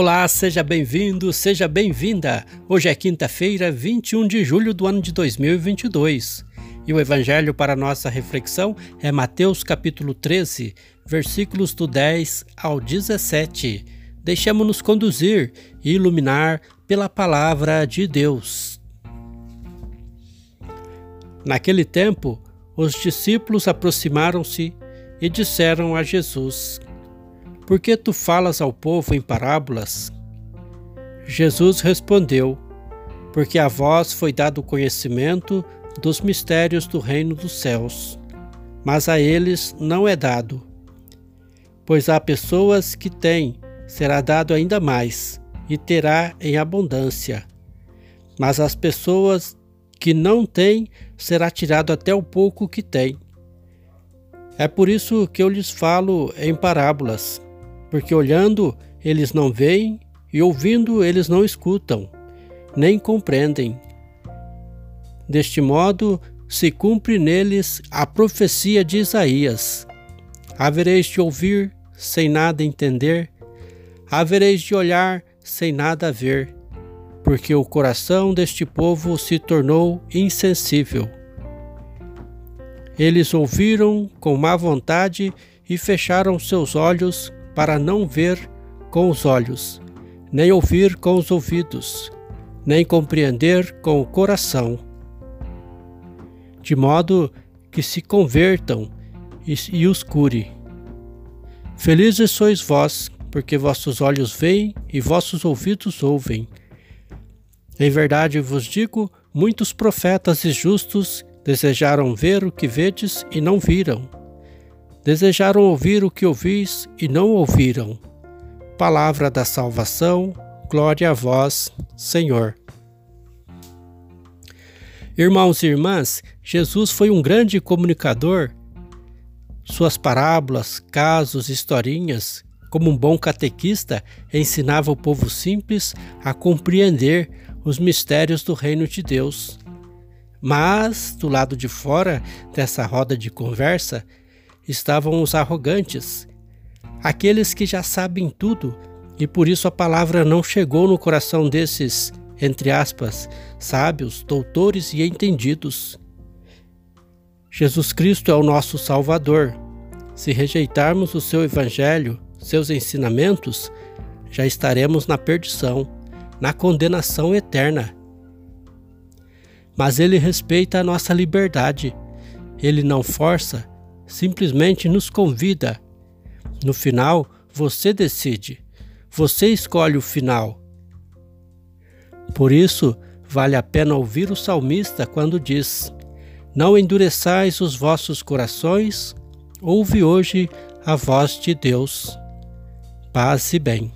Olá, seja bem-vindo, seja bem-vinda. Hoje é quinta-feira, 21 de julho do ano de 2022. E o evangelho para nossa reflexão é Mateus capítulo 13, versículos do 10 ao 17. Deixemos-nos conduzir e iluminar pela palavra de Deus. Naquele tempo, os discípulos aproximaram-se e disseram a Jesus: por que tu falas ao povo em parábolas? Jesus respondeu: Porque a vós foi dado o conhecimento dos mistérios do reino dos céus, mas a eles não é dado. Pois há pessoas que têm, será dado ainda mais, e terá em abundância. Mas às pessoas que não têm, será tirado até o pouco que têm. É por isso que eu lhes falo em parábolas porque olhando eles não veem e ouvindo eles não escutam, nem compreendem. Deste modo se cumpre neles a profecia de Isaías: Havereis de ouvir sem nada entender, havereis de olhar sem nada ver, porque o coração deste povo se tornou insensível. Eles ouviram com má vontade e fecharam seus olhos para não ver com os olhos, nem ouvir com os ouvidos, nem compreender com o coração, de modo que se convertam e, e os cure. Felizes sois vós, porque vossos olhos veem e vossos ouvidos ouvem. Em verdade vos digo: muitos profetas e justos desejaram ver o que vedes e não viram Desejaram ouvir o que ouvis e não ouviram. Palavra da salvação, glória a vós, Senhor. Irmãos e irmãs, Jesus foi um grande comunicador. Suas parábolas, casos, historinhas, como um bom catequista, ensinava o povo simples a compreender os mistérios do reino de Deus. Mas, do lado de fora dessa roda de conversa, estavam os arrogantes, aqueles que já sabem tudo, e por isso a palavra não chegou no coração desses, entre aspas, sábios, doutores e entendidos. Jesus Cristo é o nosso Salvador. Se rejeitarmos o seu Evangelho, seus ensinamentos, já estaremos na perdição, na condenação eterna. Mas ele respeita a nossa liberdade. Ele não força, simplesmente nos convida. No final, você decide. Você escolhe o final. Por isso, vale a pena ouvir o salmista quando diz: Não endureçais os vossos corações, ouve hoje a voz de Deus. Paz e bem.